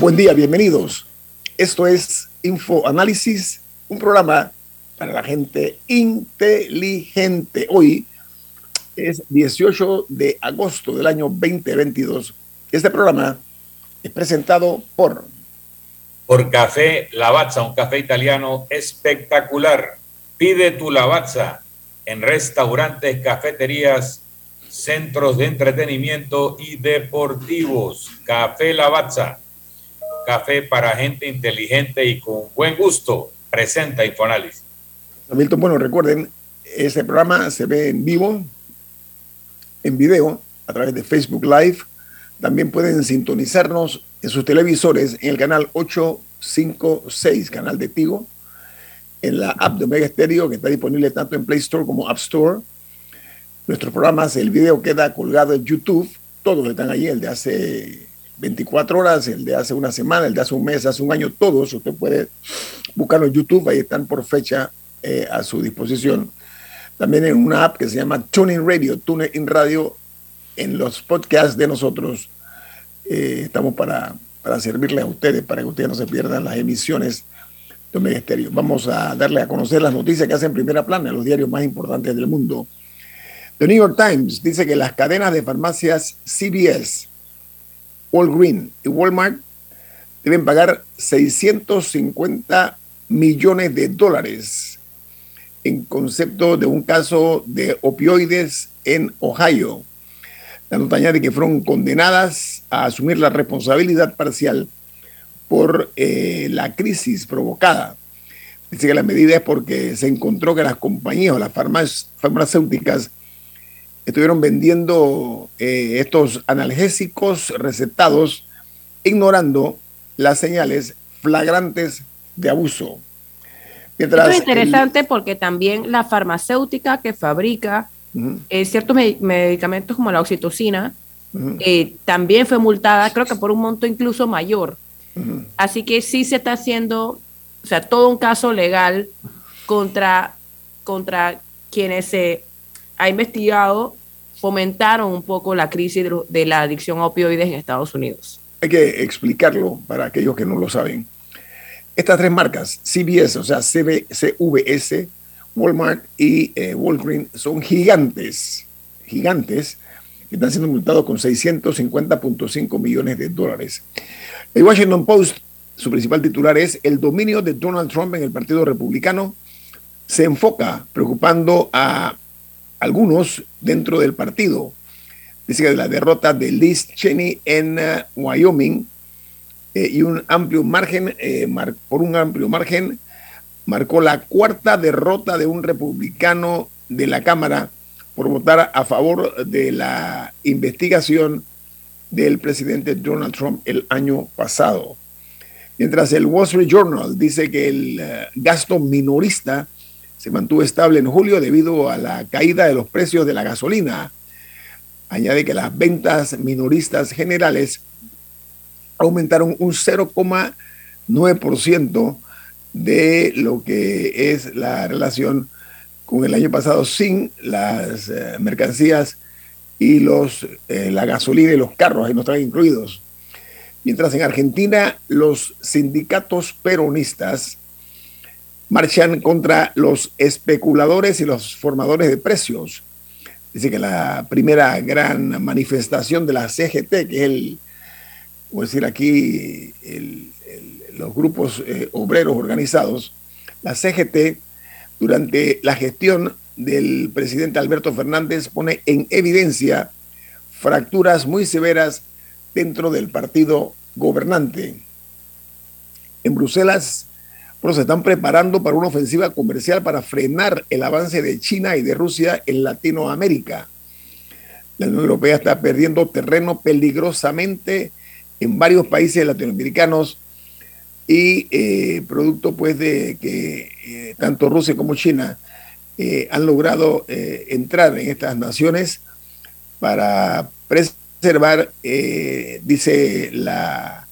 Buen día, bienvenidos. Esto es Info Análisis, un programa para la gente inteligente. Hoy es 18 de agosto del año 2022. Este programa es presentado por... Por Café Lavazza, un café italiano espectacular. Pide tu Lavazza en restaurantes, cafeterías, centros de entretenimiento y deportivos. Café Lavazza café para gente inteligente y con buen gusto. Presenta Infoanálisis. Milton, bueno, recuerden, este programa se ve en vivo, en video, a través de Facebook Live. También pueden sintonizarnos en sus televisores en el canal 856, canal de Tigo, en la app de Omega Stereo, que está disponible tanto en Play Store como App Store. Nuestros programas, el video queda colgado en YouTube. Todos están allí, el de hace 24 horas, el de hace una semana, el de hace un mes, hace un año, todos. Usted puede buscarlo en YouTube, ahí están por fecha eh, a su disposición. También en una app que se llama TuneIn Radio, TuneIn Radio, en los podcasts de nosotros. Eh, estamos para, para servirles a ustedes, para que ustedes no se pierdan las emisiones de Omega Vamos a darle a conocer las noticias que hacen primera plana los diarios más importantes del mundo. The New York Times dice que las cadenas de farmacias CVS Walgreens y Walmart deben pagar 650 millones de dólares en concepto de un caso de opioides en Ohio. La nota añade que fueron condenadas a asumir la responsabilidad parcial por eh, la crisis provocada. Dice que la medida es porque se encontró que las compañías o las farmacéuticas estuvieron vendiendo eh, estos analgésicos recetados ignorando las señales flagrantes de abuso. Esto es interesante porque también la farmacéutica que fabrica eh, ciertos medicamentos como la oxitocina eh, también fue multada, creo que por un monto incluso mayor. Así que sí se está haciendo, o sea, todo un caso legal contra, contra quienes se ha investigado fomentaron un poco la crisis de la adicción a opioides en Estados Unidos. Hay que explicarlo para aquellos que no lo saben. Estas tres marcas, CBS, o sea, CVS, Walmart y eh, Walgreens, son gigantes, gigantes, que están siendo multados con 650.5 millones de dólares. El Washington Post, su principal titular es El dominio de Donald Trump en el Partido Republicano se enfoca preocupando a algunos dentro del partido. Dice que la derrota de Liz Cheney en uh, Wyoming eh, y un amplio margen, eh, por un amplio margen, marcó la cuarta derrota de un republicano de la Cámara por votar a favor de la investigación del presidente Donald Trump el año pasado. Mientras el Wall Street Journal dice que el gasto minorista se mantuvo estable en julio debido a la caída de los precios de la gasolina. Añade que las ventas minoristas generales aumentaron un 0,9% de lo que es la relación con el año pasado sin las eh, mercancías y los, eh, la gasolina y los carros, ahí no están incluidos. Mientras en Argentina los sindicatos peronistas marchan contra los especuladores y los formadores de precios. Dice que la primera gran manifestación de la CGT, que es el, voy decir aquí, los grupos eh, obreros organizados, la CGT, durante la gestión del presidente Alberto Fernández, pone en evidencia fracturas muy severas dentro del partido gobernante. En Bruselas, se están preparando para una ofensiva comercial para frenar el avance de China y de Rusia en Latinoamérica. La Unión Europea está perdiendo terreno peligrosamente en varios países latinoamericanos y eh, producto pues de que eh, tanto Rusia como China eh, han logrado entrar en estas naciones para preservar, dice la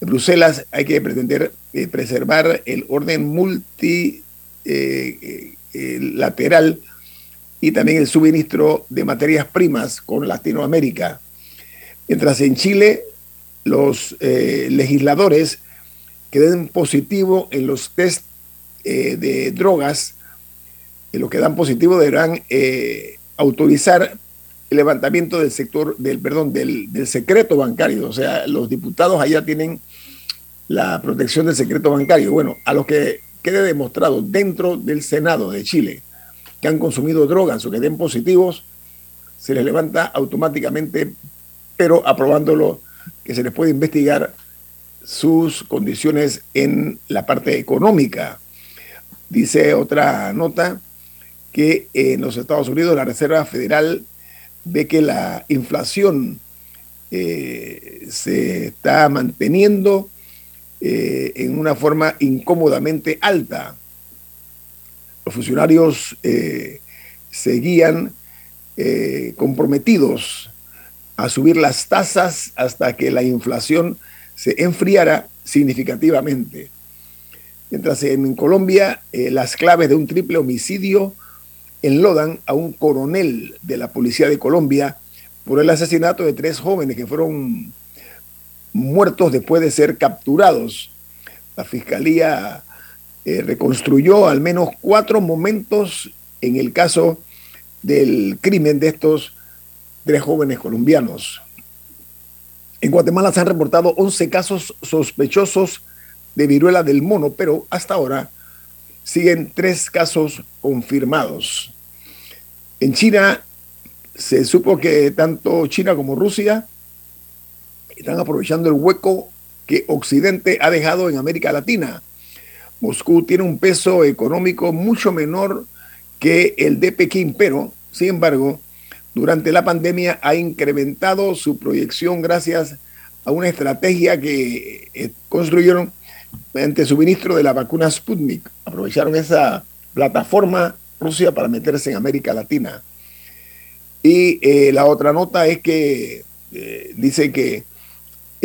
Bruselas, hay que pretender preservar el orden multilateral y también el suministro de materias primas con Latinoamérica. Mientras en Chile los legisladores que den positivo en los test eh, de drogas, los que dan positivo deberán eh, autorizar el levantamiento del sector, del, perdón, del, del, secreto bancario. O sea, los diputados allá tienen la protección del secreto bancario. Bueno, a los que quede demostrado dentro del Senado de Chile que han consumido drogas o que den positivos, se les levanta automáticamente, pero aprobándolo que se les puede investigar sus condiciones en la parte económica. Dice otra nota que en los Estados Unidos la Reserva Federal ve que la inflación eh, se está manteniendo eh, en una forma incómodamente alta. Los funcionarios eh, seguían comprometidos a subir las tasas hasta que la inflación se enfriara significativamente. Mientras en Colombia eh, las claves de un triple homicidio enlodan a un coronel de la Policía de Colombia por el asesinato de tres jóvenes que fueron muertos después de ser capturados. La Fiscalía eh, reconstruyó al menos cuatro momentos en el caso del crimen de estos tres jóvenes colombianos. En Guatemala se han reportado 11 casos sospechosos de viruela del mono, pero hasta ahora siguen tres casos confirmados. En China se supo que tanto China como Rusia están aprovechando el hueco que Occidente ha dejado en América Latina. Moscú tiene un peso económico mucho menor que el de Pekín, pero, sin embargo, durante la pandemia ha incrementado su proyección gracias a una estrategia que eh, construyeron mediante suministro de la vacuna Sputnik. Aprovecharon esa plataforma Rusia para meterse en América Latina. Y eh, la otra nota es que eh, dice que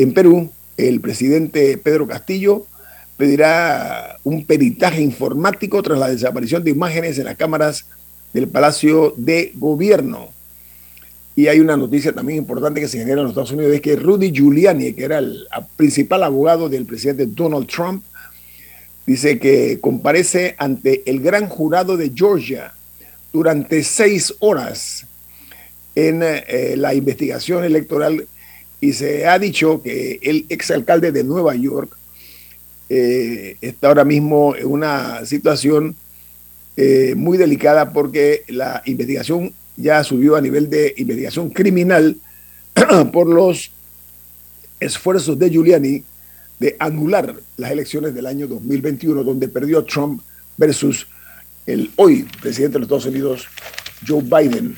en Perú el presidente Pedro Castillo pedirá un peritaje informático tras la desaparición de imágenes en las cámaras del Palacio de Gobierno. Y hay una noticia también importante que se genera en los Estados Unidos, es que Rudy Giuliani, que era el principal abogado del presidente Donald Trump, dice que comparece ante el gran jurado de Georgia durante seis horas en eh, la investigación electoral y se ha dicho que el exalcalde de Nueva York eh, está ahora mismo en una situación eh, muy delicada porque la investigación ya subió a nivel de investigación criminal por los esfuerzos de Giuliani de anular las elecciones del año 2021, donde perdió Trump versus el hoy presidente de los Estados Unidos, Joe Biden.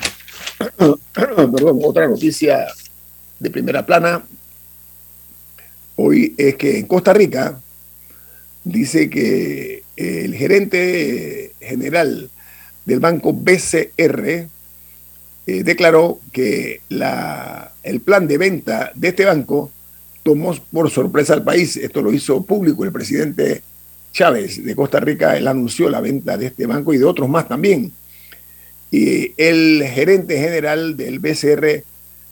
Perdón, otra noticia de primera plana hoy es que en Costa Rica dice que el gerente general del banco BCR, eh, declaró que la, el plan de venta de este banco tomó por sorpresa al país. Esto lo hizo público el presidente Chávez de Costa Rica. Él anunció la venta de este banco y de otros más también. Y el gerente general del BCR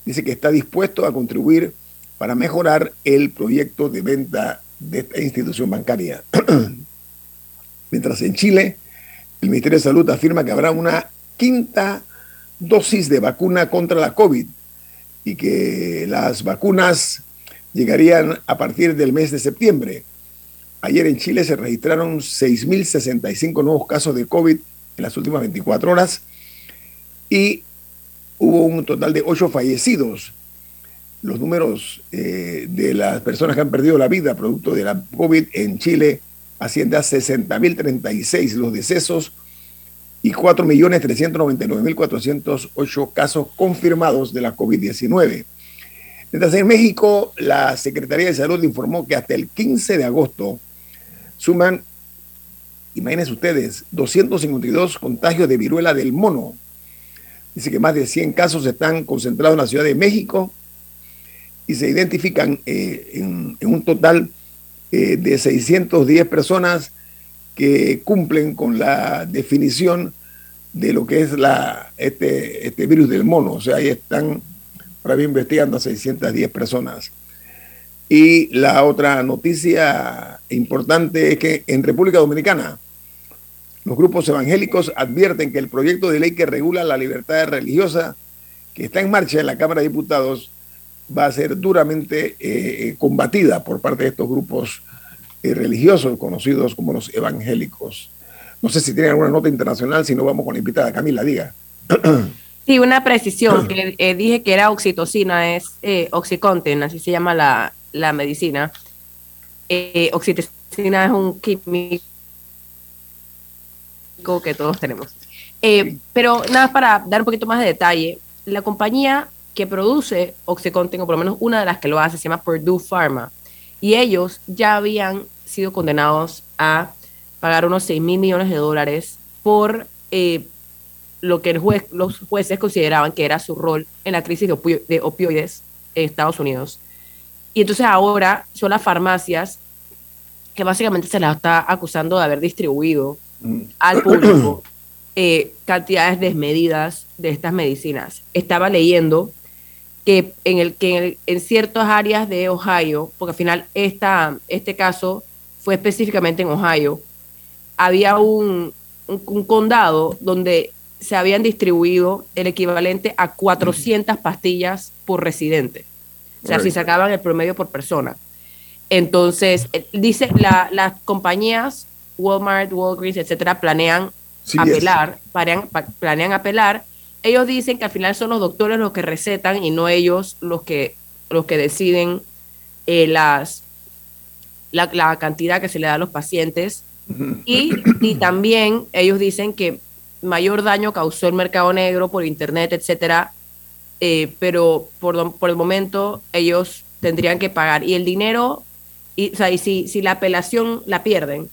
dice que está dispuesto a contribuir para mejorar el proyecto de venta de esta institución bancaria. Mientras en Chile, el Ministerio de Salud afirma que habrá una quinta dosis de vacuna contra la COVID y que las vacunas llegarían a partir del mes de septiembre. Ayer en Chile se registraron 6.065 nuevos casos de COVID en las últimas 24 horas y hubo un total de ocho fallecidos. Los números eh, de las personas que han perdido la vida producto de la COVID en Chile asciende a 60.036 los decesos y 4.399.408 casos confirmados de la COVID-19. Mientras en México, la Secretaría de Salud informó que hasta el 15 de agosto suman, imagínense ustedes, 252 contagios de viruela del mono. Dice que más de 100 casos están concentrados en la Ciudad de México y se identifican eh, en, un total eh, de 610 personas que cumplen con la definición de lo que es este, este virus del mono. O sea, ahí están ahora investigando a 610 personas. Y la otra noticia importante es que en República Dominicana los grupos evangélicos advierten que el proyecto de ley que regula la libertad religiosa que está en marcha en la Cámara de Diputados va a ser duramente eh, combatida por parte de estos grupos eh, religiosos conocidos como los evangélicos. No sé si tienen alguna nota internacional, si no vamos con la invitada. Camila, diga. Sí, una precisión, que eh, dije que era oxitocina, es eh, oxycontin, así se llama la, medicina. Eh, oxitocina es un químico que todos tenemos. Eh, pero nada, para dar un poquito más de detalle, la compañía que produce Oxycontin, o por lo menos una de las que lo hace, se llama Purdue Pharma, y ellos ya habían sido condenados a pagar unos 6 mil millones de dólares por eh, lo que los jueces consideraban que era su rol en la crisis de, opioides en Estados Unidos. Y entonces ahora son las farmacias que básicamente se las está acusando de haber distribuido. Al público eh, cantidades desmedidas de estas medicinas. Estaba leyendo que en, el, que en, ciertas áreas de Ohio, porque al final esta, este caso fue específicamente en Ohio, había un, condado donde se habían distribuido el equivalente a 400 pastillas por residente. O sea, si sacaban el promedio por persona. Entonces, eh, dice, las compañías, Walmart, Walgreens, etcétera, planean apelar, planean, planean, apelar. Ellos dicen que al final son los doctores los que recetan y no ellos los que, los que deciden eh, las, la, la, cantidad que se le da a los pacientes y, también ellos dicen que mayor daño causó el mercado negro por internet, etcétera, eh, pero por, por, el momento ellos tendrían que pagar. Y el dinero, y, o sea, y si, si la apelación la pierden,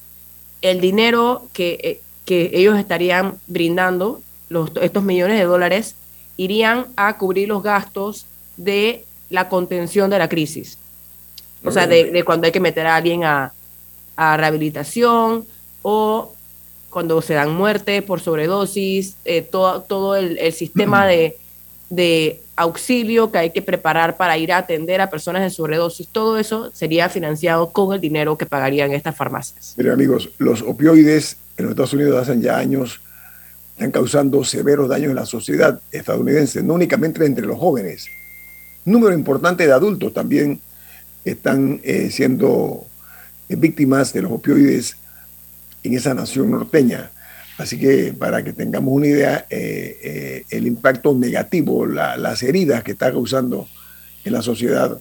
el dinero que, eh, que ellos estarían brindando, los, estos millones de dólares, irían a cubrir los gastos de la contención de la crisis. O sea, de, de cuando hay que meter a alguien a, a rehabilitación o cuando se dan muertes por sobredosis, eh, todo, todo el, sistema de, de, auxilio que hay que preparar para ir a atender a personas en sobredosis, todo eso sería financiado con el dinero que pagarían estas farmacias. Mire amigos, los opioides en los Estados Unidos hace ya años están causando severos daños en la sociedad estadounidense, no únicamente entre los jóvenes. Número importante de adultos también están eh, siendo víctimas de los opioides en esa nación norteña. Así que para que tengamos una idea, eh, eh, el impacto negativo, las heridas que está causando en la sociedad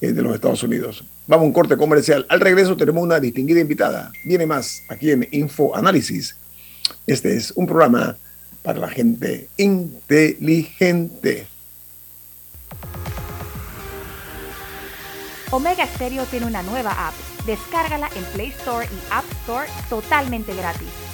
de los Estados Unidos. Vamos a un corte comercial. Al regreso tenemos una distinguida invitada. Viene más aquí en Info Análisis. Este es un programa para la gente inteligente. Omega Stereo tiene una nueva app. Descárgala en Play Store y App Store totalmente gratis.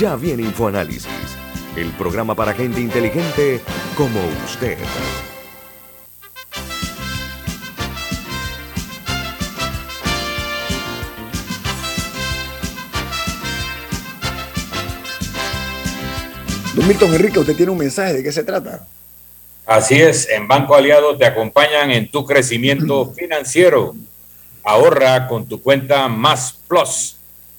Ya viene InfoAnálisis, el programa para gente inteligente como usted. Don Milton Enrique, usted tiene un mensaje, ¿de qué se trata? Así es, en Banco Aliado te acompañan en tu crecimiento financiero. Ahorra con tu cuenta Más Plus,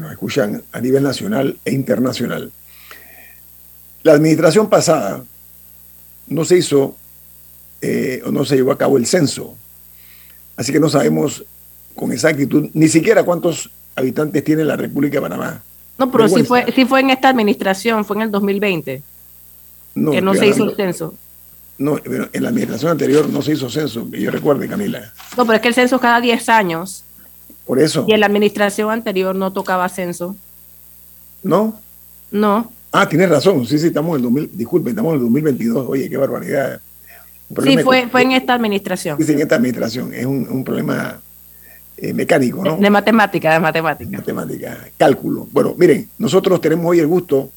que nos escuchan a nivel nacional e internacional. La administración pasada no se hizo eh, o no se llevó a cabo el censo. Así que no sabemos con exactitud ni siquiera cuántos habitantes tiene la República de Panamá. No, pero sí fue, sí fue en esta administración, fue en el 2020. No, que no se hizo el censo. No, pero en la administración anterior no se hizo censo, que yo recuerde, Camila. No, pero es que el censo cada 10 años. Por eso. Y en la administración anterior no tocaba censo. ¿No? No. Ah, tienes razón. Sí, sí, estamos en el 2000, disculpe, estamos en el 2022. Oye, qué barbaridad. Sí, fue, fue en esta administración. Sí, en esta administración. Es un, problema eh, mecánico, ¿no? De matemática, de matemática. Matemática, cálculo. Bueno, miren, nosotros tenemos hoy el gusto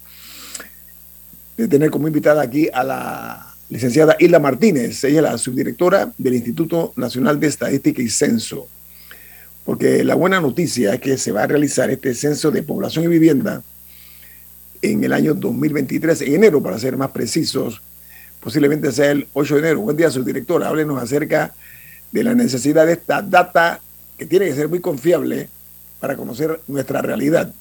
de tener como invitada aquí a la licenciada Hilda Martínez. Ella es la subdirectora del Instituto Nacional de Estadística y Censo. Porque la buena noticia es que se va a realizar este censo de población y vivienda en el año 2023, en enero para ser más precisos, posiblemente sea el 8 de enero. Buen día, subdirectora. Háblenos acerca de la necesidad de esta data que tiene que ser muy confiable para conocer nuestra realidad.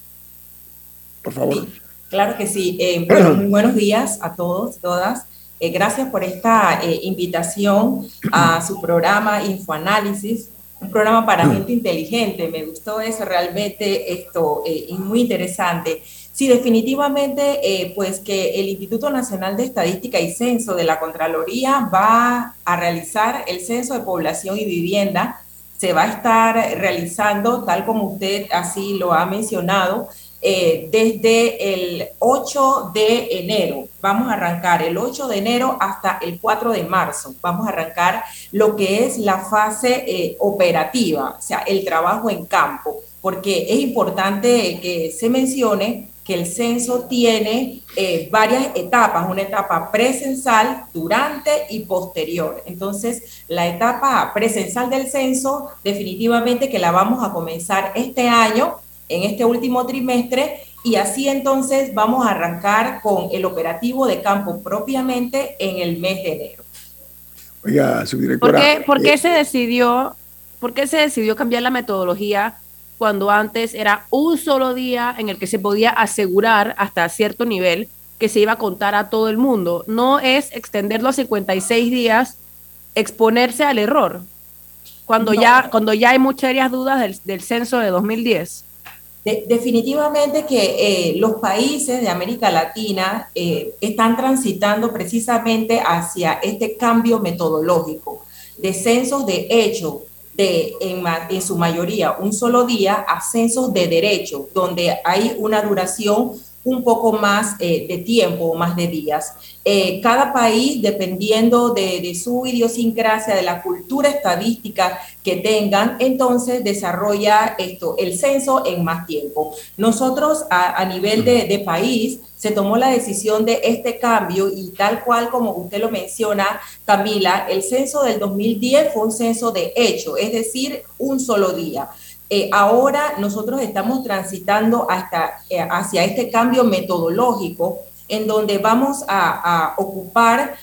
Por favor. Claro que sí. Eh, bueno, muy buenos días a todos, todas. Eh, gracias por esta eh, invitación a su programa Infoanálisis, un programa para gente inteligente. Me gustó eso realmente, esto es muy interesante. Sí, definitivamente, pues que el Instituto Nacional de Estadística y Censo de la Contraloría va a realizar el censo de población y vivienda. Se va a estar realizando, tal como usted así lo ha mencionado, eh, desde el 8 de enero. Vamos a arrancar el 8 de enero hasta el 4 de marzo. Vamos a arrancar lo que es la fase eh, operativa, o sea, el trabajo en campo, porque es importante que se mencione que el censo tiene eh, varias etapas, una etapa presencial, durante y posterior. Entonces, la etapa presencial del censo definitivamente que la vamos a comenzar este año en este último trimestre y así entonces vamos a arrancar con el operativo de campo propiamente en el mes de enero. Oiga, subdirectora. ¿Por qué, eh, se decidió, por qué se decidió cambiar la metodología cuando antes era un solo día en el que se podía asegurar hasta cierto nivel que se iba a contar a todo el mundo? No es extenderlo a 56 días, exponerse al error, cuando, ya, cuando ya hay muchas dudas del, del censo de 2010 definitivamente que eh, los países de América Latina eh, están transitando precisamente hacia este cambio metodológico. De censos de hecho, de en, en, su mayoría un solo día, a censos de derecho, donde hay una duración un poco más eh, de tiempo más de días. Eh, cada país, dependiendo de, su idiosincrasia, de la cultura estadística que tengan, entonces desarrolla esto, el censo en más tiempo. Nosotros a, nivel de, país se tomó la decisión de este cambio y tal cual como usted lo menciona, Camila, el censo del 2010 fue un censo de hecho, es decir, un solo día. Eh, ahora nosotros estamos transitando hasta, eh, hacia este cambio metodológico en donde vamos a, ocupar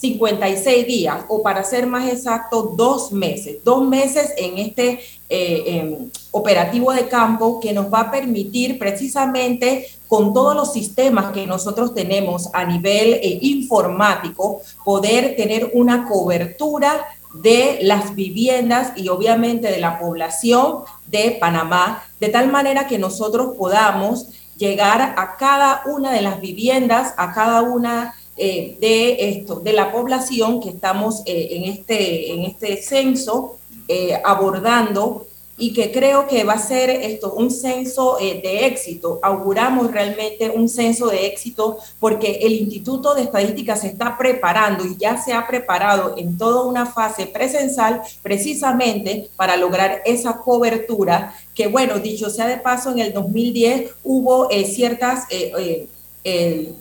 56 días o para ser más exacto, dos meses, dos meses en este, eh, operativo de campo que nos va a permitir precisamente con todos los sistemas que nosotros tenemos a nivel informático, poder tener una cobertura de las viviendas y obviamente de la población de Panamá, de tal manera que nosotros podamos llegar a cada una de las viviendas, a cada una eh, de esto, de la población que estamos eh, en, este, en este censo eh, abordando y que creo que va a ser esto un censo de éxito. Auguramos realmente un censo de éxito porque el Instituto de Estadística se está preparando y ya se ha preparado en toda una fase presencial precisamente para lograr esa cobertura que, bueno, dicho sea de paso, en el 2010 hubo ciertas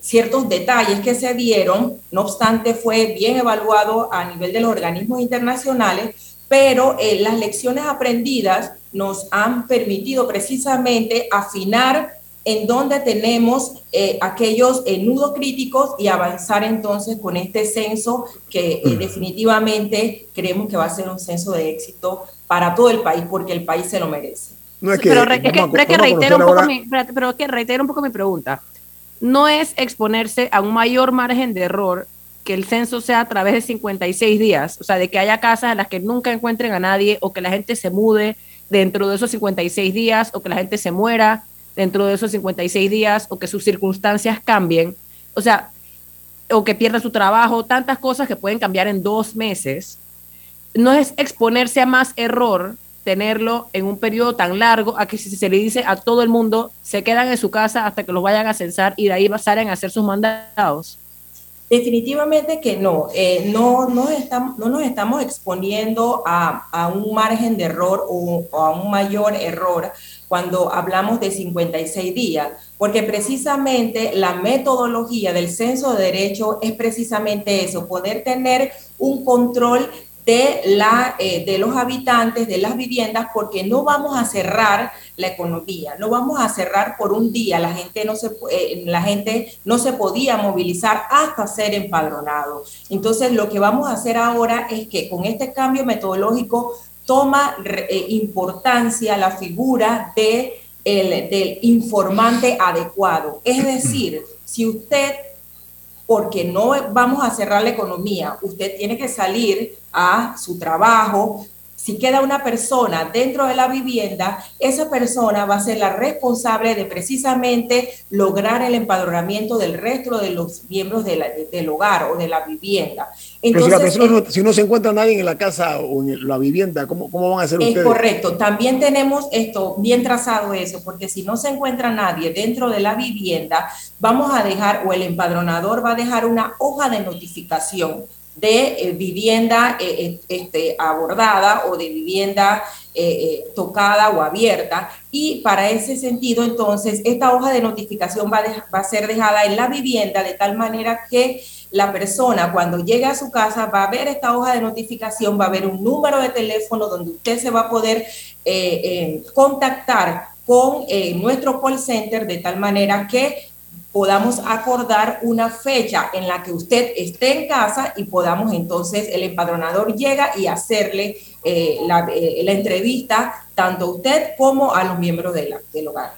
ciertos detalles que se dieron, no obstante fue bien evaluado a nivel de los organismos internacionales, pero eh, las lecciones aprendidas nos han permitido precisamente afinar en donde tenemos eh, aquellos eh, nudos críticos y avanzar entonces con este censo que definitivamente creemos que va a ser un censo de éxito para todo el país porque el país se lo merece. No es que, pero, es que, reitero un poco mi, pero que reitero un poco mi pregunta no es exponerse a un mayor margen de error que el censo sea a través de 56 días, o sea, de que haya casas en las que nunca encuentren a nadie o que la gente se mude dentro de esos 56 días o que la gente se muera dentro de esos 56 días o que sus circunstancias cambien, o sea, o que pierda su trabajo, tantas cosas que pueden cambiar en dos meses, no es exponerse a más error tenerlo en un periodo tan largo a que si se le dice a todo el mundo se quedan en su casa hasta que los vayan a censar y de ahí salen a hacer sus mandados? Definitivamente que no, eh, no, estamos, no nos estamos exponiendo a, a un margen de error o, o, a un mayor error cuando hablamos de 56 días, porque precisamente la metodología del censo de derecho es precisamente eso, poder tener un control de, la, eh, de los habitantes de las viviendas porque no vamos a cerrar la economía, no vamos a cerrar por un día, la gente no se, eh, la gente no se podía movilizar hasta ser empadronado. Entonces lo que vamos a hacer ahora es que con este cambio metodológico toma eh, importancia la figura de el, del informante adecuado. Es decir, si usted porque no vamos a cerrar la economía. Usted tiene que salir a su trabajo, si queda una persona dentro de la vivienda, esa persona va a ser la responsable de precisamente lograr el empadronamiento del resto de los miembros del hogar o de la vivienda. Entonces, si, no, se encuentra nadie en la casa o en la vivienda, ¿cómo, cómo van a hacer ustedes? Es correcto. También tenemos esto bien trazado eso, porque si no se encuentra nadie dentro de la vivienda, vamos a dejar o el empadronador va a dejar una hoja de notificación de eh, vivienda eh, eh, este, abordada o de vivienda tocada o abierta. Y para ese sentido, entonces, esta hoja de notificación va, va a ser dejada en la vivienda de tal manera que la persona cuando llegue a su casa va a ver esta hoja de notificación, va a ver un número de teléfono donde usted se va a poder contactar con nuestro call center de tal manera que podamos acordar una fecha en la que usted esté en casa y podamos entonces, el empadronador llega y hacerle eh, eh, la, entrevista tanto a usted como a los miembros de la, del hogar.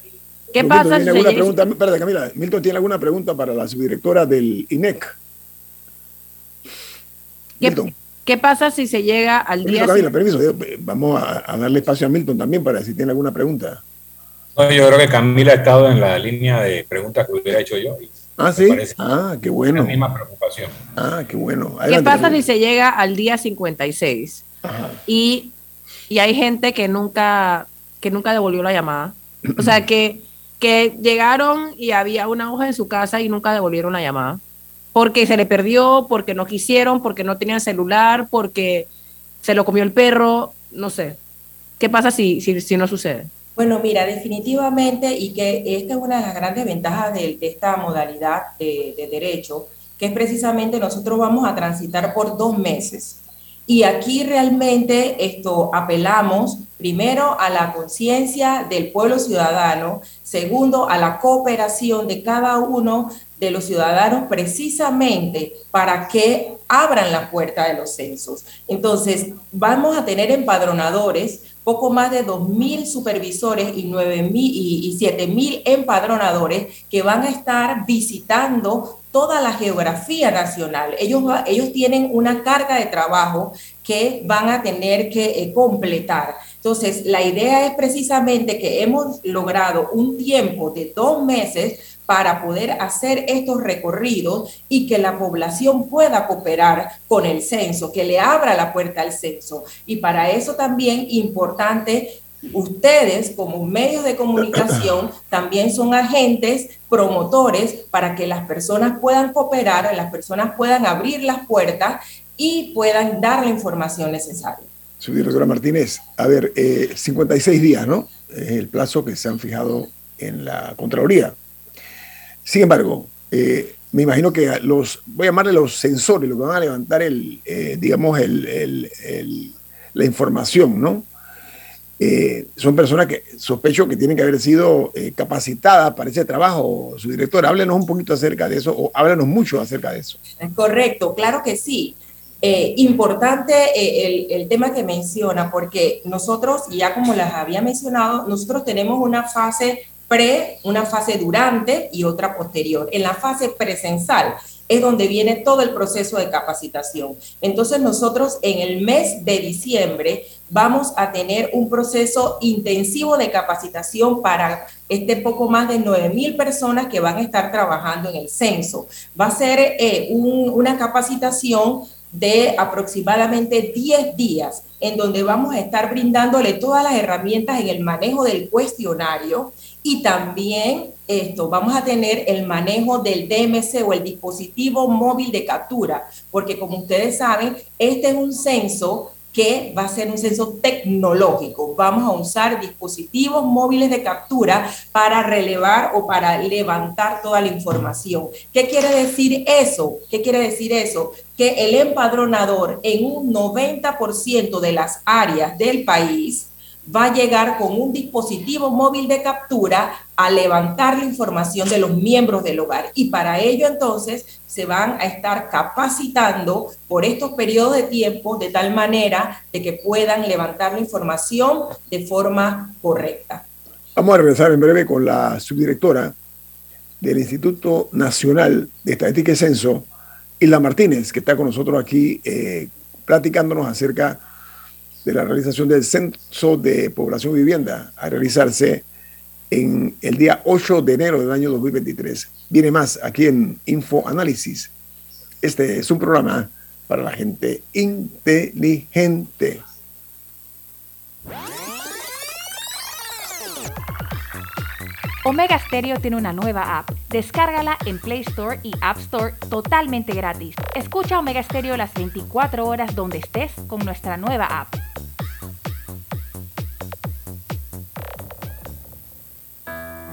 ¿Qué pasa? ¿tiene alguna pregunta? Espérate, Camila, Milton tiene alguna pregunta para la subdirectora del INEC. ¿Qué, ¿Qué pasa si se llega al día? Camila, permiso, vamos a darle espacio a Milton también para si tiene alguna pregunta yo creo que Camila ha estado en la línea de preguntas que hubiera hecho yo. ah, sí. Ah, qué bueno. La misma preocupación. Ah, qué bueno. ¿Qué pasa si se llega al día 56 y, y hay gente que nunca, que nunca devolvió la llamada? O sea, que, que llegaron y había una hoja en su casa y nunca devolvieron la llamada. Porque se le perdió, porque no quisieron, porque no tenían celular, porque se lo comió el perro, no sé. ¿Qué pasa si, si, si no sucede? Bueno, mira, definitivamente, y que esta es una de las grandes ventajas de, esta modalidad de, derecho, que es precisamente nosotros vamos a transitar por dos meses. Y aquí realmente esto apelamos primero a la conciencia del pueblo ciudadano, segundo a la cooperación de cada uno de los ciudadanos precisamente para que abran la puerta de los censos. Entonces, vamos a tener empadronadores poco más de 2.000 supervisores y, 9, y, y 7.000 empadronadores que van a estar visitando toda la geografía nacional. Ellos, ellos tienen una carga de trabajo que van a tener que eh, completar. Entonces, la idea es precisamente que hemos logrado un tiempo de dos meses para poder hacer estos recorridos y que la población pueda cooperar con el censo, que le abra la puerta al censo. Y para eso también importante ustedes como medios de comunicación también son agentes promotores para que las personas puedan cooperar, las personas puedan abrir las puertas y puedan dar la información necesaria. Doctora Martínez, a ver, 56 eh, días, ¿no? Es el plazo que se han fijado en la Contraloría. Sin embargo, eh, me imagino que los, voy a llamarle los sensores, lo que van a levantar el, eh, digamos, el, la información, ¿no? Eh, son personas que sospecho que tienen que haber sido capacitadas para ese trabajo. Su director, háblenos un poquito acerca de eso o háblenos mucho acerca de eso. Correcto, claro que sí. importante el, el, tema que menciona, porque nosotros, ya como les había mencionado, nosotros tenemos una fase pre, una fase durante y otra posterior. En la fase presensal es donde viene todo el proceso de capacitación. Entonces nosotros en el mes de diciembre vamos a tener un proceso intensivo de capacitación para este poco más de 9 mil personas que van a estar trabajando en el censo. Va a ser eh, una capacitación de aproximadamente 10 días, en donde vamos a estar brindándole todas las herramientas en el manejo del cuestionario y también esto, vamos a tener el manejo del DMC o el dispositivo móvil de captura, porque como ustedes saben, este es un censo que va a ser un censo tecnológico. Vamos a usar dispositivos móviles de captura para relevar o para levantar toda la información. ¿Qué quiere decir eso? ¿Qué quiere decir eso? Que el empadronador en un 90% de las áreas del país va a llegar con un dispositivo móvil de captura a levantar la información de los miembros del hogar. Y para ello entonces se van a estar capacitando por estos periodos de tiempo de tal manera de que puedan levantar la información de forma correcta. Vamos a regresar en breve con la subdirectora del Instituto Nacional de Estadística y Censo, Isla Martínez, que está con nosotros aquí eh, platicándonos acerca de la realización del Censo de Población y Vivienda a realizarse en el día 8 de enero del año 2023. Viene más aquí en Info Análisis. Este es un programa para la gente inteligente. Omega Stereo tiene una nueva app. Descárgala en Play Store y App Store totalmente gratis. Escucha Omega Stereo las 24 horas donde estés con nuestra nueva app.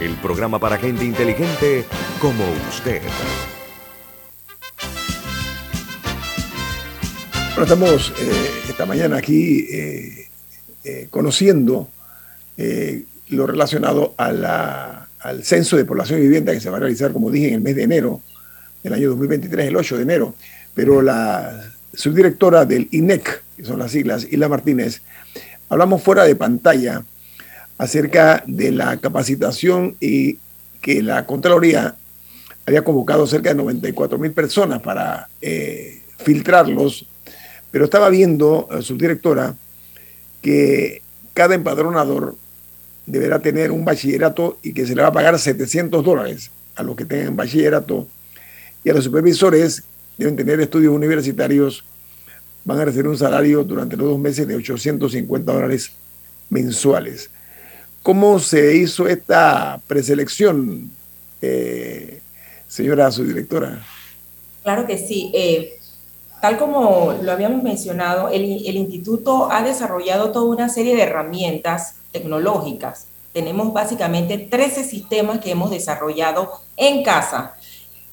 el programa para gente inteligente como usted. Bueno, estamos eh, esta mañana aquí eh, eh, conociendo lo relacionado a la, al censo de población y vivienda que se va a realizar, como dije, en el mes de enero del año 2023, el 8 de enero. Pero la subdirectora del INEC, que son las siglas, Isla Martínez, hablamos fuera de pantalla acerca de la capacitación y que la Contraloría había convocado cerca de 94 mil personas para eh, filtrarlos, pero estaba viendo, eh, su directora, que cada empadronador deberá tener un bachillerato y que se le va a pagar 700 dólares a los que tengan bachillerato y a los supervisores deben tener estudios universitarios, van a recibir un salario durante los dos meses de 850 dólares mensuales. ¿Cómo se hizo esta preselección, eh, señora subdirectora? Claro que sí. Eh, tal como lo habíamos mencionado, el, instituto ha desarrollado toda una serie de herramientas tecnológicas. Tenemos básicamente 13 sistemas que hemos desarrollado en casa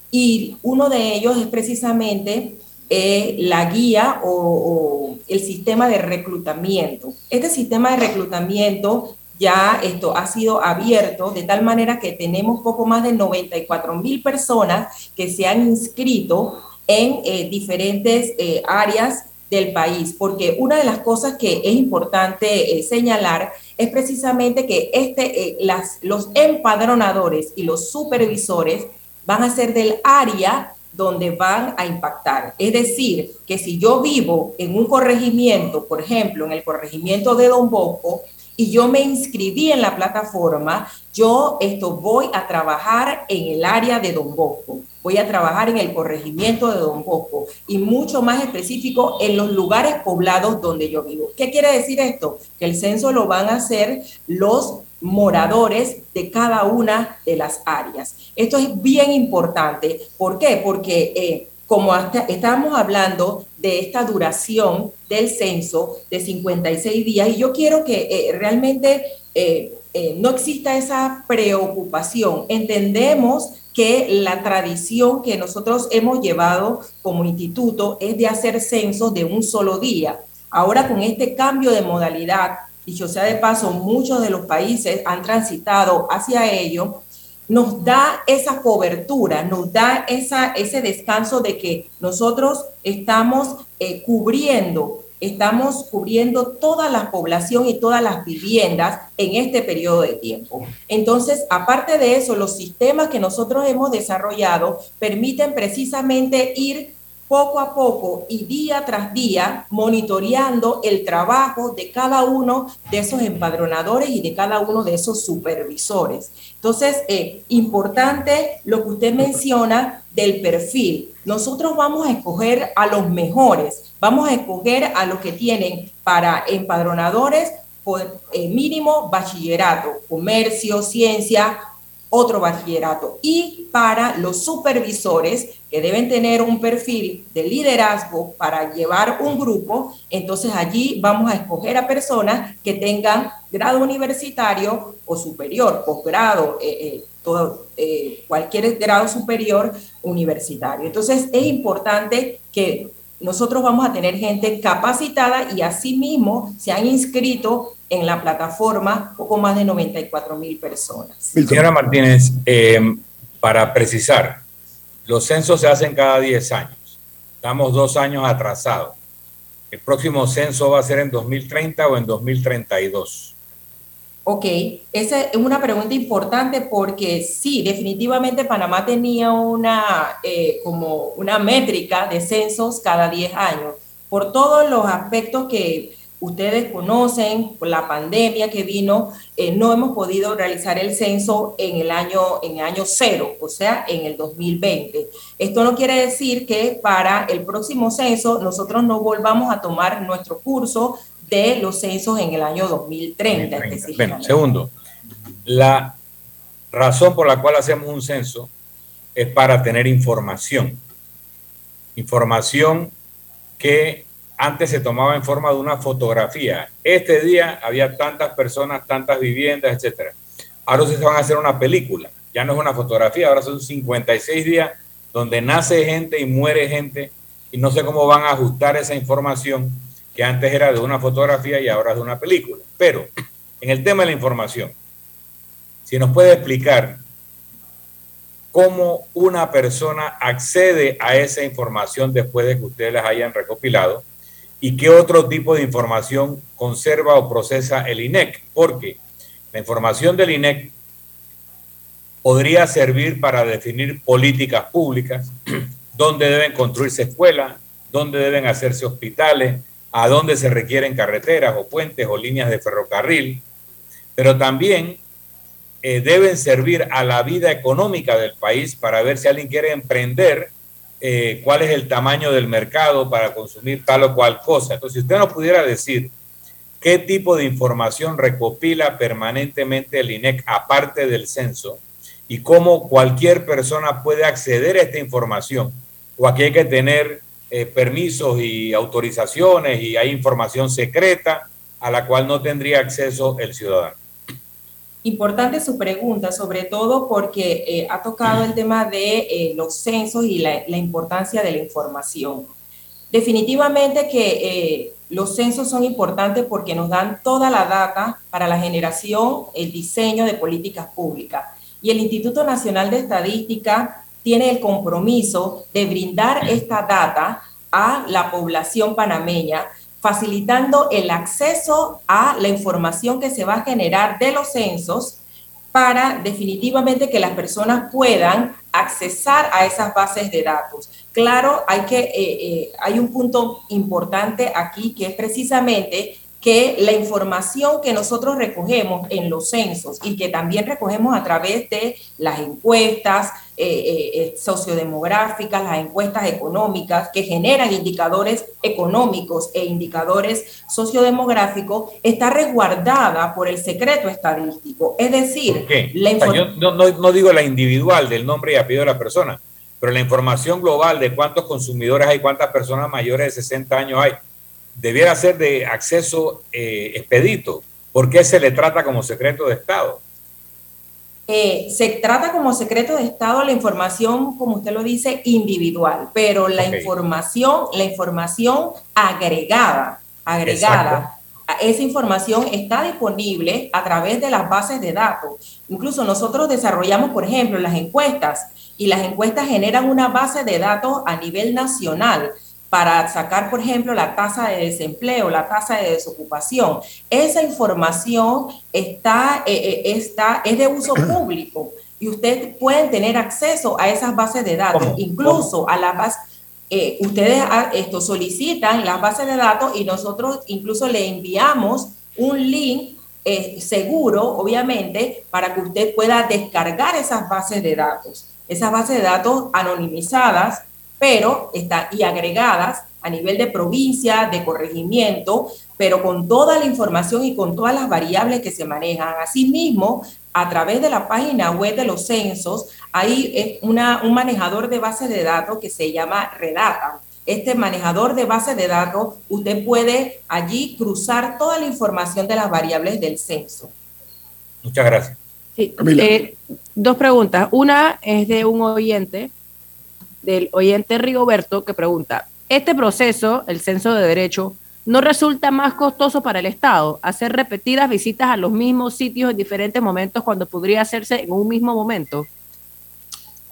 y uno de ellos es precisamente eh, la guía o, o, el sistema de reclutamiento. Este sistema de reclutamiento ya esto ha sido abierto de tal manera que tenemos poco más de 94 mil personas que se han inscrito en eh, diferentes eh, áreas del país, porque una de las cosas que es importante eh, señalar es precisamente que este, eh, los empadronadores y los supervisores van a ser del área donde van a impactar. Es decir, que si yo vivo en un corregimiento, por ejemplo, en el corregimiento de Don Bosco, y yo me inscribí en la plataforma, yo esto voy a trabajar en el área de Don Bosco, voy a trabajar en el corregimiento de Don Bosco y mucho más específico en los lugares poblados donde yo vivo. ¿Qué quiere decir esto? Que el censo lo van a hacer los moradores de cada una de las áreas. Esto es bien importante. ¿Por qué? Porque eh, como hasta estábamos hablando de esta duración del censo de 56 días, y yo quiero que eh, realmente eh, eh, no exista esa preocupación. Entendemos que la tradición que nosotros hemos llevado como instituto es de hacer censos de un solo día. Ahora con este cambio de modalidad, dicho sea de paso, muchos de los países han transitado hacia ello, nos da esa cobertura, nos da esa, ese descanso de que nosotros estamos eh, cubriendo, estamos cubriendo toda la población y todas las viviendas en este periodo de tiempo. Entonces, aparte de eso, los sistemas que nosotros hemos desarrollado permiten precisamente ir poco a poco y día tras día monitoreando el trabajo de cada uno de esos empadronadores y de cada uno de esos supervisores. Entonces, eh, importante lo que usted menciona del perfil. Nosotros vamos a escoger a los mejores, vamos a escoger a los que tienen para empadronadores por eh, mínimo bachillerato, comercio, ciencia, otro bachillerato. Y para los supervisores que deben tener un perfil de liderazgo para llevar un grupo, entonces allí vamos a escoger a personas que tengan grado universitario o superior, posgrado, eh, eh, eh, cualquier grado superior universitario. Entonces es importante que nosotros vamos a tener gente capacitada y asimismo se han inscrito en la plataforma poco más de 94 mil personas. Señora Martínez, para precisar, los censos se hacen cada 10 años. Estamos dos años atrasados. ¿El próximo censo va a ser en 2030 o en 2032? Ok, esa es una pregunta importante porque sí, definitivamente Panamá tenía una, eh, como una métrica de censos cada 10 años. Por todos los aspectos que ustedes conocen, la pandemia que vino, eh, no hemos podido realizar el censo en el año, en el año cero, o sea, en el 2020. Esto no quiere decir que para el próximo censo nosotros no volvamos a tomar nuestro curso de los censos en el año 2030. 2030. Bueno, segundo, la razón por la cual hacemos un censo es para tener información. Información que antes se tomaba en forma de una fotografía. Este día había tantas personas, tantas viviendas, etcétera. Ahora se van a hacer una película. Ya no es una fotografía, ahora son 56 días donde nace gente y muere gente y no sé cómo van a ajustar esa información que antes era de una fotografía y ahora es de una película. Pero en el tema de la información, si nos puede explicar cómo una persona accede a esa información después de que ustedes las hayan recopilado y qué otro tipo de información conserva o procesa el INEC, porque la información del INEC podría servir para definir políticas públicas, dónde deben construirse escuelas, dónde deben hacerse hospitales, a dónde se requieren carreteras o puentes o líneas de ferrocarril, pero también eh, deben servir a la vida económica del país para ver si alguien quiere emprender, eh, cuál es el tamaño del mercado para consumir tal o cual cosa. Entonces, si usted nos pudiera decir qué tipo de información recopila permanentemente el INEC aparte del censo y cómo cualquier persona puede acceder a esta información, o aquí hay que tener eh, permisos y autorizaciones y hay información secreta a la cual no tendría acceso el ciudadano. Importante su pregunta, sobre todo porque eh, ha tocado el tema de eh, los censos y la, importancia de la información. Definitivamente que los censos son importantes porque nos dan toda la data para la generación, el diseño de políticas públicas. Y el Instituto Nacional de Estadística tiene el compromiso de brindar esta data a la población panameña, facilitando el acceso a la información que se va a generar de los censos para definitivamente que las personas puedan accesar a esas bases de datos. Claro, hay, que, eh, eh, hay un punto importante aquí que es precisamente que la información que nosotros recogemos en los censos y que también recogemos a través de las encuestas eh, eh, eh, sociodemográficas, las encuestas económicas que generan indicadores económicos e indicadores sociodemográficos, está resguardada por el secreto estadístico. Es decir, la información... no, no digo la individual del nombre y apellido de la persona, pero la información global de cuántos consumidores hay, cuántas personas mayores de 60 años hay debiera ser de acceso eh, expedito. ¿Por qué se le trata como secreto de Estado? Eh, se trata como secreto de Estado la información, como usted lo dice, individual, pero la información, la información agregada, agregada, esa información está disponible a través de las bases de datos. Incluso nosotros desarrollamos, por ejemplo, las encuestas y las encuestas generan una base de datos a nivel nacional para sacar, por ejemplo, la tasa de desempleo, la tasa de desocupación. Esa información está, eh, eh, está, es de uso público y ustedes pueden tener acceso a esas bases de datos, incluso a las bases. Eh, ustedes ah, esto, solicitan las bases de datos y nosotros incluso le enviamos un link seguro, obviamente, para que usted pueda descargar esas bases de datos. Esas bases de datos anonimizadas pero están y agregadas a nivel de provincia, de corregimiento, pero con toda la información y con todas las variables que se manejan. Asimismo, a través de la página web de los censos, hay una, un manejador de base de datos que se llama Redata. Este manejador de base de datos, usted puede allí cruzar toda la información de las variables del censo. Muchas gracias. Eh, dos preguntas. Una es de un oyente del oyente Rigoberto que pregunta, ¿este proceso, el censo de derecho, no resulta más costoso para el Estado hacer repetidas visitas a los mismos sitios en diferentes momentos cuando podría hacerse en un mismo momento?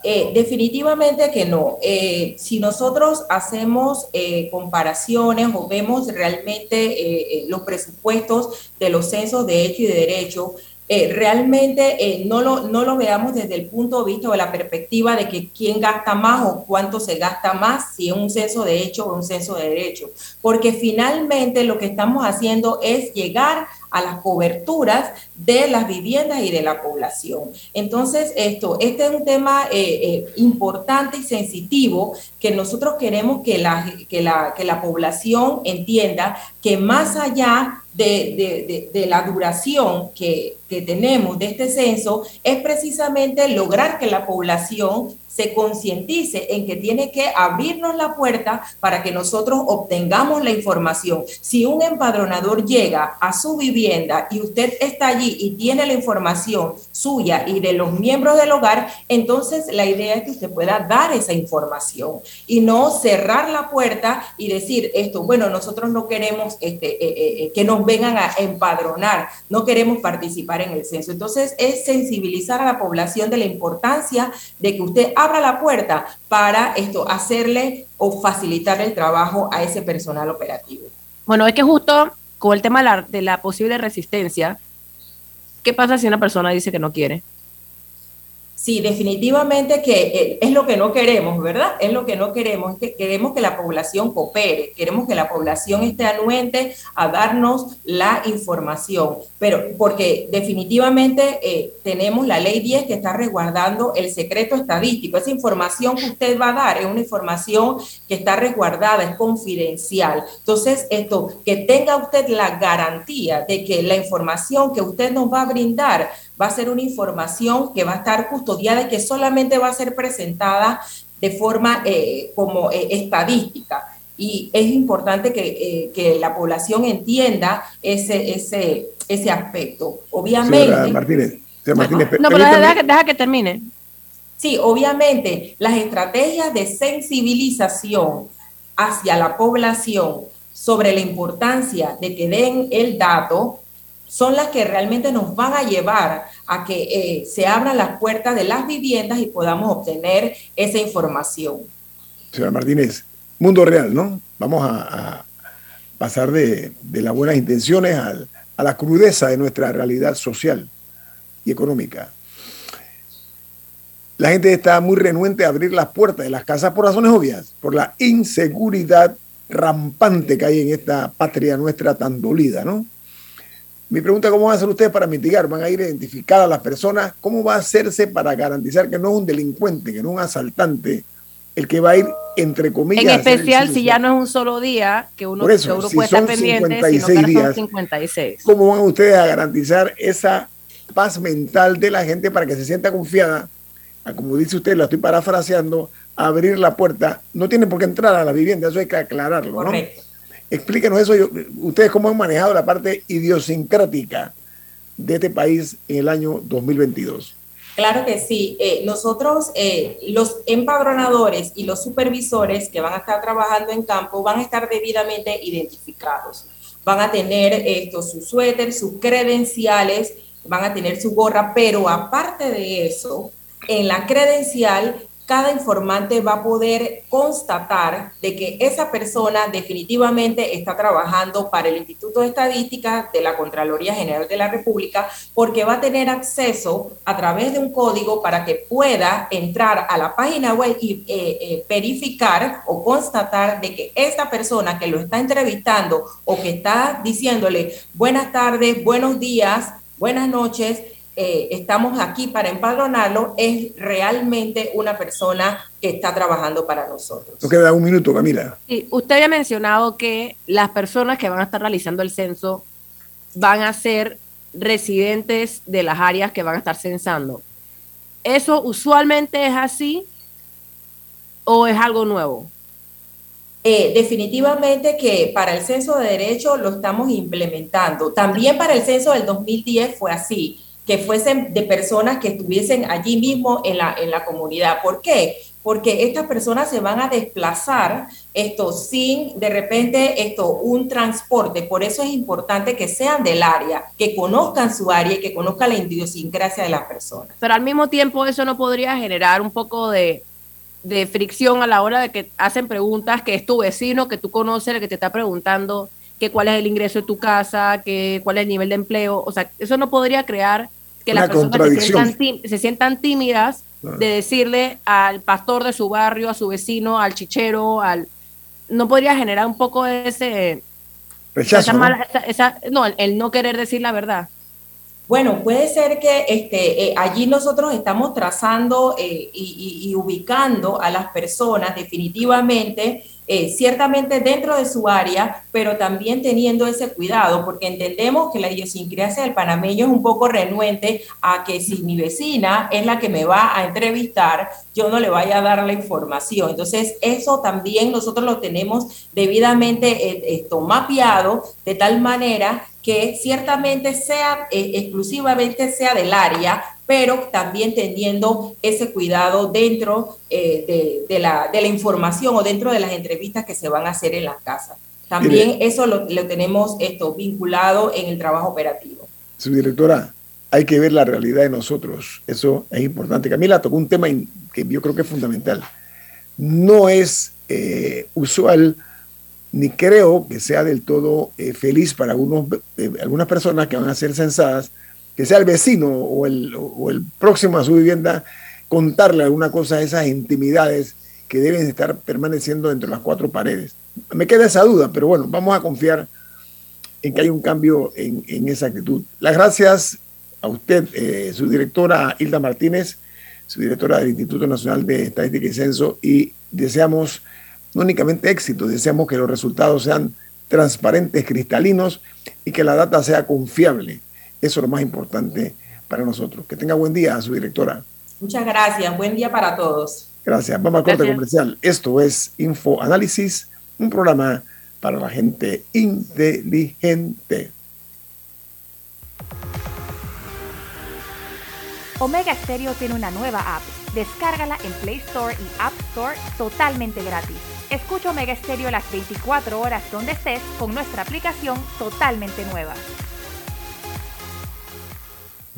Eh, definitivamente que no. Eh, si nosotros hacemos eh, comparaciones o vemos realmente los presupuestos de los censos de hecho y de derecho, eh, realmente eh, no, lo, no lo veamos desde el punto de vista o la perspectiva de que quién gasta más o cuánto se gasta más, si es un censo de hecho o un censo de derecho, porque finalmente lo que estamos haciendo es llegar a las coberturas de las viviendas y de la población. Entonces, esto, este es un tema eh, importante y sensitivo que nosotros queremos que la, que la, que la población entienda que más allá de, de, la duración que, que tenemos de este censo es precisamente lograr que la población se concientice en que tiene que abrirnos la puerta para que nosotros obtengamos la información. Si un empadronador llega a su vivienda y usted está allí y tiene la información suya y de los miembros del hogar, entonces la idea es que usted pueda dar esa información y no cerrar la puerta y decir esto, bueno, nosotros no queremos este, eh, eh, eh, que nos vengan a empadronar, no queremos participar en el censo. Entonces es sensibilizar a la población de la importancia de que usted abra la puerta para esto, hacerle o facilitar el trabajo a ese personal operativo. Bueno, es que justo con el tema de la, posible resistencia, ¿qué pasa si una persona dice que no quiere? Sí, definitivamente que eh, es lo que no queremos, ¿verdad? Es lo que no queremos, que queremos que la población coopere, queremos que la población esté anuente a darnos la información, pero porque definitivamente eh, tenemos la ley 10 que está resguardando el secreto estadístico. Esa información que usted va a dar es una información que está resguardada, es confidencial. Entonces, esto, que tenga usted la garantía de que la información que usted nos va a brindar va a ser una información que va a estar custodiada y que solamente va a ser presentada de forma eh, como eh, estadística. Y es importante que, eh, la población entienda ese, ese, ese aspecto. Obviamente. Martínez, no, pero deja, deja que termine. Sí, obviamente, las estrategias de sensibilización hacia la población sobre la importancia de que den el dato son las que realmente nos van a llevar a que eh, se abran las puertas de las viviendas y podamos obtener esa información. Señora Martínez, mundo real, ¿no? Vamos a, pasar de, las buenas intenciones a la crudeza de nuestra realidad social y económica. La gente está muy renuente a abrir las puertas de las casas por razones obvias, por la inseguridad rampante que hay en esta patria nuestra tan dolida, ¿no? Mi pregunta, ¿cómo van a hacer ustedes para mitigar? ¿Van a ir identificadas las personas? ¿Cómo va a hacerse para garantizar que no es un delincuente, que no es un asaltante, el que va a ir, entre comillas... En especial si ya no es un solo día, que uno, eso, uno puede estar pendiente, sino que días, son 56. ¿Cómo van ustedes a garantizar esa paz mental de la gente para que se sienta confiada? como dice usted, lo estoy parafraseando, abrir la puerta. No tiene por qué entrar a la vivienda, eso hay que aclararlo, Correcto. Explíquenos eso, ustedes cómo han manejado la parte idiosincrática de este país en el año 2022. Claro que sí. Eh, nosotros, eh, los empadronadores y los supervisores que van a estar trabajando en campo van a estar debidamente identificados. Van a tener esto, su suéter, sus credenciales, van a tener su gorra, pero aparte de eso, en la credencial cada informante va a poder constatar de que esa persona definitivamente está trabajando para el Instituto de Estadística de la Contraloría General de la República porque va a tener acceso a través de un código para que pueda entrar a la página web y eh, eh, verificar o constatar de que esta persona que lo está entrevistando o que está diciéndole buenas tardes, buenos días, buenas noches, eh, estamos aquí para empadronarlo, es realmente una persona que está trabajando para nosotros. Nos queda un minuto, Camila. Sí, usted había mencionado que las personas que van a estar realizando el censo van a ser residentes de las áreas que van a estar censando. ¿Eso usualmente es así o es algo nuevo? Eh, definitivamente que para el censo de derecho lo estamos implementando. También para el censo del 2010 fue así que fuesen de personas que estuviesen allí mismo en la, en la comunidad. ¿Por qué? Porque estas personas se van a desplazar esto sin de repente esto un transporte. Por eso es importante que sean del área, que conozcan su área y que conozcan la idiosincrasia de las personas. Pero al mismo tiempo eso no podría generar un poco de, de fricción a la hora de que hacen preguntas que es tu vecino, que tú conoces, el que te está preguntando que cuál es el ingreso de tu casa, que cuál es el nivel de empleo. O sea, eso no podría crear que las personas se sientan, tímidas de decirle al pastor de su barrio, a su vecino, al chichero, al no podría generar un poco ese rechazo, ¿no? el, no querer decir la verdad. Bueno, puede ser que este, eh, allí nosotros estamos trazando eh, y, ubicando a las personas definitivamente eh, ciertamente dentro de su área, pero también teniendo ese cuidado, porque entendemos que la idiosincrasia del panameño es un poco renuente a que si mi vecina es la que me va a entrevistar, yo no le vaya a dar la información. Entonces, eso también nosotros lo tenemos debidamente eh, esto, mapeado de tal manera que ciertamente sea eh, exclusivamente sea del área, pero también teniendo ese cuidado dentro eh, de, la, de, la, información o dentro de las entrevistas que se van a hacer en la casa. También eso lo, lo, tenemos esto vinculado en el trabajo operativo. Su directora, hay que ver la realidad de nosotros. Eso es importante. Camila tocó un tema que yo creo que es fundamental. No es eh, usual ni creo que sea del todo eh, feliz para algunos, algunas personas que van a ser censadas que sea el vecino o el, o el próximo a su vivienda, contarle alguna cosa a esas intimidades que deben estar permaneciendo entre las cuatro paredes. Me queda esa duda, pero bueno, vamos a confiar en que hay un cambio en, en esa actitud. Las gracias a usted, eh, su directora Hilda Martínez, su directora del Instituto Nacional de Estadística y Censo, y deseamos no únicamente éxito, deseamos que los resultados sean transparentes, cristalinos y que la data sea confiable. Eso es lo más importante para nosotros. Que tenga buen día a su directora. Muchas gracias. Buen día para todos. Gracias. Vamos al corte comercial. Esto es Info Análisis, un programa para la gente inteligente. Omega Stereo tiene una nueva app. Descárgala en Play Store y App Store totalmente gratis. Escucha Omega Stereo las 24 horas donde estés con nuestra aplicación totalmente nueva.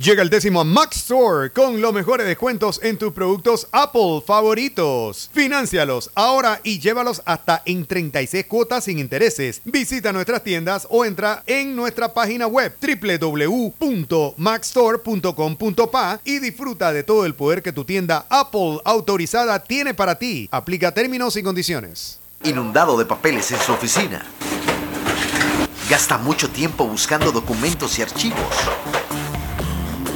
Llega el décimo Max Store con los mejores descuentos en tus productos Apple favoritos. Financialos ahora y llévalos hasta en 36 cuotas sin intereses. Visita nuestras tiendas o entra en nuestra página web www.maxstore.com.pa y disfruta de todo el poder que tu tienda Apple autorizada tiene para ti. Aplica términos y condiciones. Inundado de papeles en su oficina. Gasta mucho tiempo buscando documentos y archivos.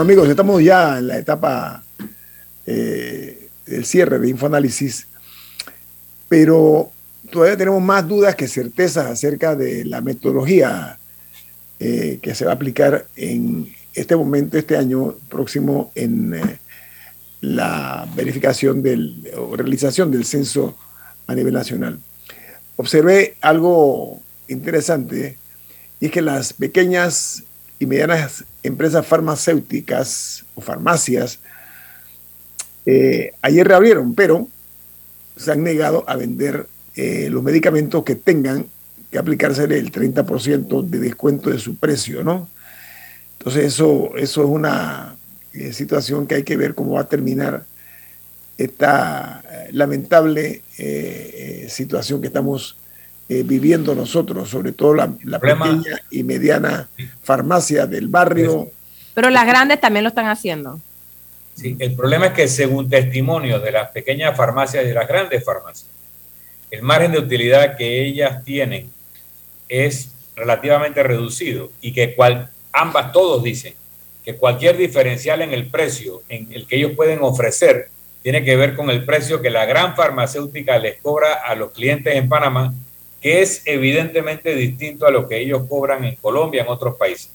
Bueno, amigos, estamos ya en la etapa eh, del cierre de Infoanálisis, pero todavía tenemos más dudas que certezas acerca de la metodología eh, que se va a aplicar en este momento, este año próximo, en eh, la verificación del, o realización del censo a nivel nacional. Observé algo interesante y es que las pequeñas y medianas empresas farmacéuticas o farmacias eh, ayer reabrieron, pero se han negado a vender eh, los medicamentos que tengan que aplicarse el 30% de descuento de su precio, ¿no? Entonces eso, eso es una eh, situación que hay que ver cómo va a terminar esta lamentable situación que estamos eh, viviendo nosotros, sobre todo la, pequeña y mediana farmacia del barrio. Pero las grandes también lo están haciendo. Sí, el problema es que según testimonios de las pequeñas farmacias y de las grandes farmacias, el margen de utilidad que ellas tienen es relativamente reducido y que cual, ambas todos dicen que cualquier diferencial en el precio en el que ellos pueden ofrecer tiene que ver con el precio que la gran farmacéutica les cobra a los clientes en Panamá, que es evidentemente distinto a lo que ellos cobran en Colombia, en otros países.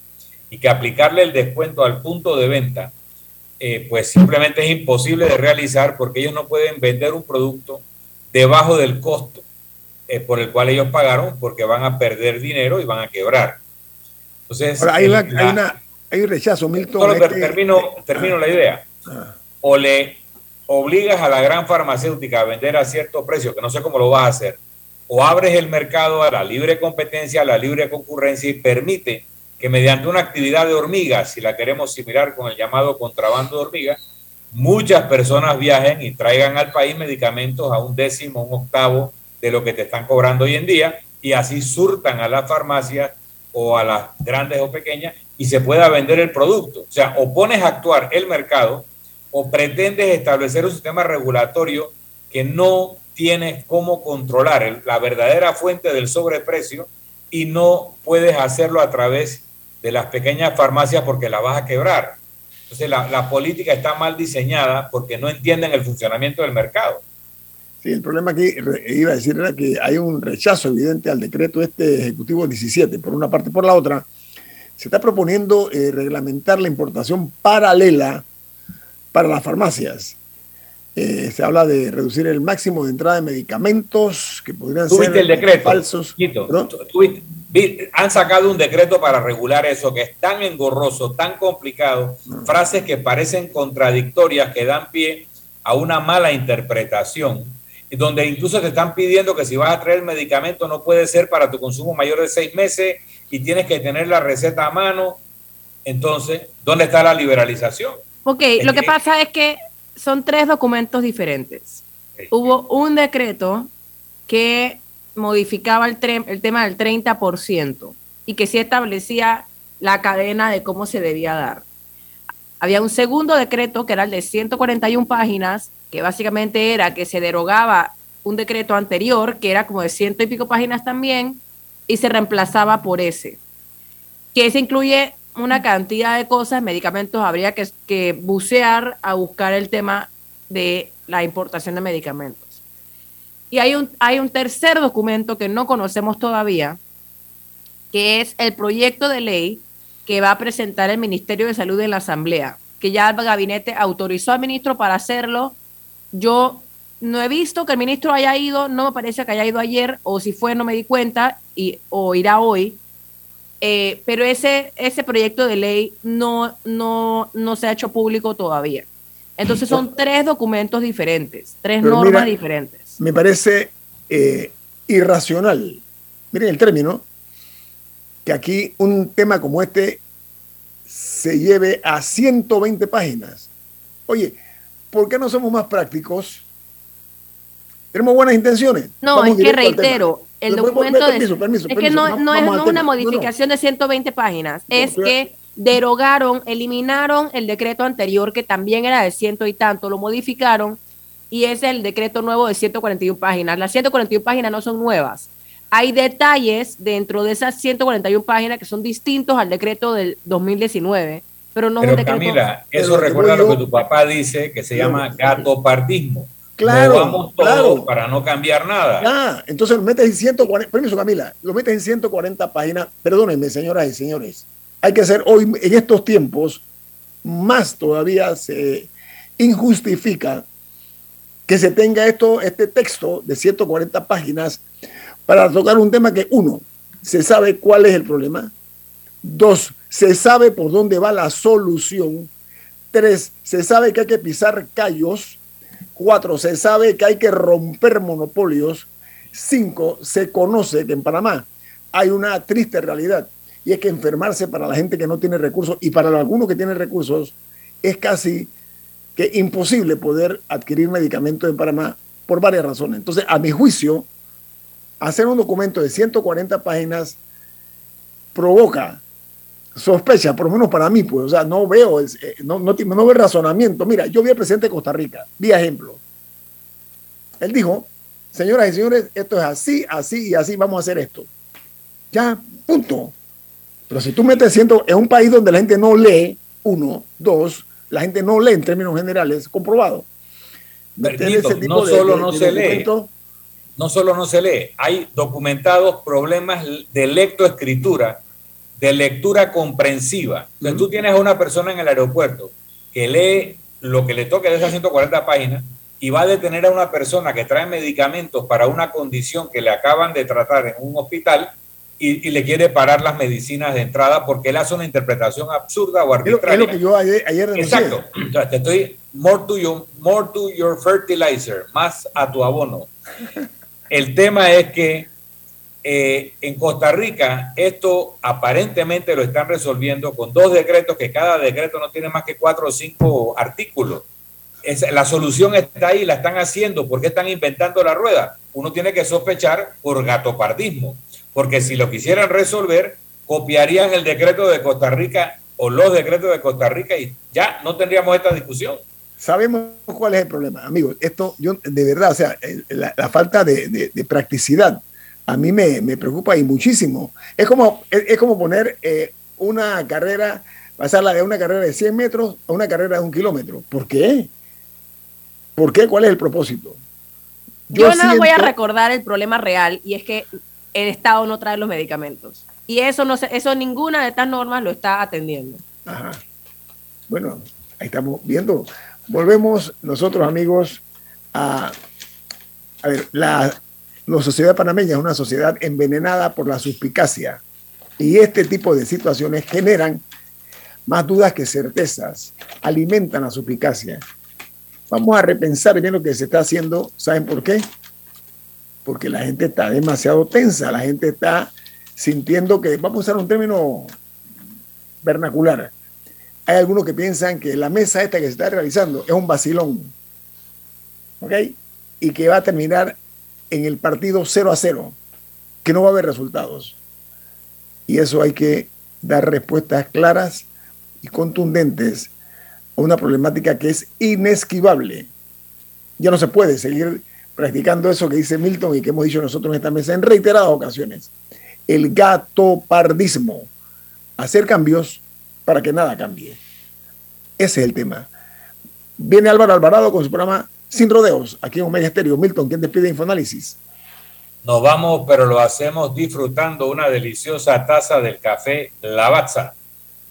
Y que aplicarle el descuento al punto de venta, eh, pues simplemente es imposible de realizar porque ellos no pueden vender un producto debajo del costo eh, por el cual ellos pagaron porque van a perder dinero y van a quebrar. Entonces, hay, hay, un rechazo, Milton. Solo termino, termino la idea. Ah. O le obligas a la gran farmacéutica a vender a cierto precio, que no sé cómo lo vas a hacer, o abres el mercado a la libre competencia, a la libre concurrencia y permite que mediante una actividad de hormigas, si la queremos similar con el llamado contrabando de hormigas, muchas personas viajen y traigan al país medicamentos a un décimo, un octavo de lo que te están cobrando hoy en día y así surtan a las farmacias o a las grandes o pequeñas y se pueda vender el producto. O sea, o pones a actuar el mercado o pretendes establecer un sistema regulatorio que no tienes cómo controlar la verdadera fuente del sobreprecio y no puedes hacerlo a través de las pequeñas farmacias porque la vas a quebrar. Entonces la, política está mal diseñada porque no entienden el funcionamiento del mercado. Sí, el problema que iba a decir era que hay un rechazo evidente al decreto este Ejecutivo 17, por una parte. Por la otra, se está proponiendo eh, reglamentar la importación paralela para las farmacias. Eh, se habla de reducir el máximo de entrada de medicamentos que podrían ser el decreto, falsos. han sacado un decreto para regular eso que es tan engorroso, tan complicado, ah. frases que parecen contradictorias, que dan pie a una mala interpretación, donde incluso te están pidiendo que si vas a traer el medicamento no puede ser para tu consumo mayor de seis meses y tienes que tener la receta a mano. Entonces, ¿dónde está la liberalización? Ok, lo que pasa es que son tres documentos diferentes. Hubo un decreto que modificaba el, el tema del 30% y que sí establecía la cadena de cómo se debía dar. Había un segundo decreto que era el de 141 páginas, que básicamente era que se derogaba un decreto anterior, que era como de ciento y pico páginas también, y se reemplazaba por ese. Que ese incluye una cantidad de cosas, medicamentos, habría que, bucear a buscar el tema de la importación de medicamentos. Y hay un, hay un tercer documento que no conocemos todavía, que es el proyecto de ley que va a presentar el Ministerio de Salud en la Asamblea, que ya el gabinete autorizó al ministro para hacerlo. Yo no he visto que el ministro haya ido, no me parece que haya ido ayer, o si fue no me di cuenta, y, o irá hoy, eh, pero ese, ese proyecto de ley no, no, no se ha hecho público todavía. Entonces son tres documentos diferentes, tres normas diferentes. Me parece eh, irracional, miren el término, que aquí un tema como este se lleve a 120 páginas. Oye, ¿por qué no somos más prácticos? Tenemos buenas intenciones. No, es que reitero, el documento de, es que no, no es una modificación de 120 páginas, es que derogaron, eliminaron el decreto anterior que también era de ciento y tanto, lo modificaron y es el decreto nuevo de 141 páginas. Las 141 páginas no son nuevas. Hay detalles dentro de esas 141 páginas que son distintos al decreto del 2019, pero no es un decreto. Camila, eso recuerda lo que tu papá dice que se llama gatopardismo. Claro, vamos claro. para no cambiar nada. Ah, entonces lo metes en 140, permiso Camila, lo metes en 140 páginas. Perdónenme, señoras y señores. Hay que hacer hoy, en estos tiempos, más todavía se injustifica que se tenga esto, este texto de 140 páginas para tocar un tema que, uno, se sabe cuál es el problema. Dos, se sabe por dónde va la solución. Tres, se sabe que hay que pisar callos Cuatro, se sabe que hay que romper monopolios. Cinco, se conoce que en Panamá hay una triste realidad y es que enfermarse para la gente que no tiene recursos y para algunos que tienen recursos es casi que imposible poder adquirir medicamentos en Panamá por varias razones. Entonces, a mi juicio, hacer un documento de 140 páginas provoca sospecha, por lo menos para mí, pues, o sea, no veo, eh, no, no, no veo razonamiento. Mira, yo vi al presidente de Costa Rica, vi ejemplo. Él dijo, señoras y señores, esto es así, así y así, vamos a hacer esto. Ya, punto. Pero si tú metes siento en un país donde la gente no lee, uno, dos, la gente no lee en términos generales, comprobado. no solo no se lee, no solo no se lee, hay documentados problemas de lectoescritura, de lectura comprensiva. Entonces tú tienes a una persona en el aeropuerto que lee lo que le toque de esas 140 páginas y va a detener a una persona que trae medicamentos para una condición que le acaban de tratar en un hospital y, le quiere parar las medicinas de entrada porque él hace una interpretación absurda o arbitraria. Es lo, que yo ayer, ayer Exacto. Entonces, te estoy more to, you, more to your fertilizer, más a tu abono. El tema es que eh, en Costa Rica esto aparentemente lo están resolviendo con dos decretos que cada decreto no tiene más que cuatro o cinco artículos. La solución está ahí, la están haciendo. ¿Por qué están inventando la rueda? Uno tiene que sospechar por gatopardismo porque si lo quisieran resolver, copiarían el decreto de Costa Rica o los decretos de Costa Rica y ya no tendríamos esta discusión. Sabemos cuál es el problema, amigos. Esto, yo de verdad, o sea, la, falta de, practicidad a mí me, preocupa y muchísimo. Es como, es, como poner eh, una carrera, pasarla de una carrera de 100 metros a una carrera de un kilómetro. ¿Por qué? ¿Por qué? ¿Cuál es el propósito? Yo, no voy a recordar el problema real y es que el Estado no trae los medicamentos. Y eso no eso ninguna de estas normas lo está atendiendo. Ajá. Bueno, ahí estamos viendo. Volvemos nosotros, amigos, a, a ver, la, la sociedad panameña es una sociedad envenenada por la suspicacia. Y este tipo de situaciones generan más dudas que certezas, alimentan la suspicacia. Vamos a repensar bien lo que se está haciendo. ¿Saben por qué? porque la gente está demasiado tensa, la gente está sintiendo que, vamos a usar un término vernacular, hay algunos que piensan que la mesa esta que se está realizando es un vacilón, ¿ok? Y que va a terminar en el partido 0 a 0, que no va a haber resultados. Y eso hay que dar respuestas claras y contundentes a una problemática que es inesquivable. Ya no se puede seguir practicando eso que dice Milton y que hemos dicho nosotros en esta mesa en reiteradas ocasiones. El gatopardismo. Hacer cambios para que nada cambie. Ese es el tema. Viene Álvaro Alvarado con su programa Sin Rodeos, aquí en Omega Estéreo. Milton, ¿quién despide Infoanálisis? Nos vamos, pero lo hacemos disfrutando una deliciosa taza del café Lavazza.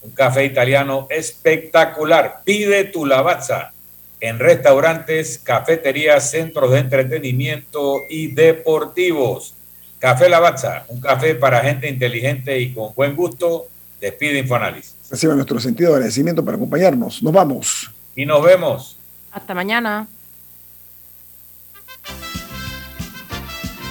Un café italiano espectacular. Pide tu Lavazza en restaurantes, cafeterías, centros de entretenimiento y deportivos. Café Lavazza, un café para gente inteligente y con buen gusto. Despide Infoanálisis. Reciba nuestro sentido de agradecimiento para acompañarnos. Nos vamos. Y nos vemos. Hasta mañana.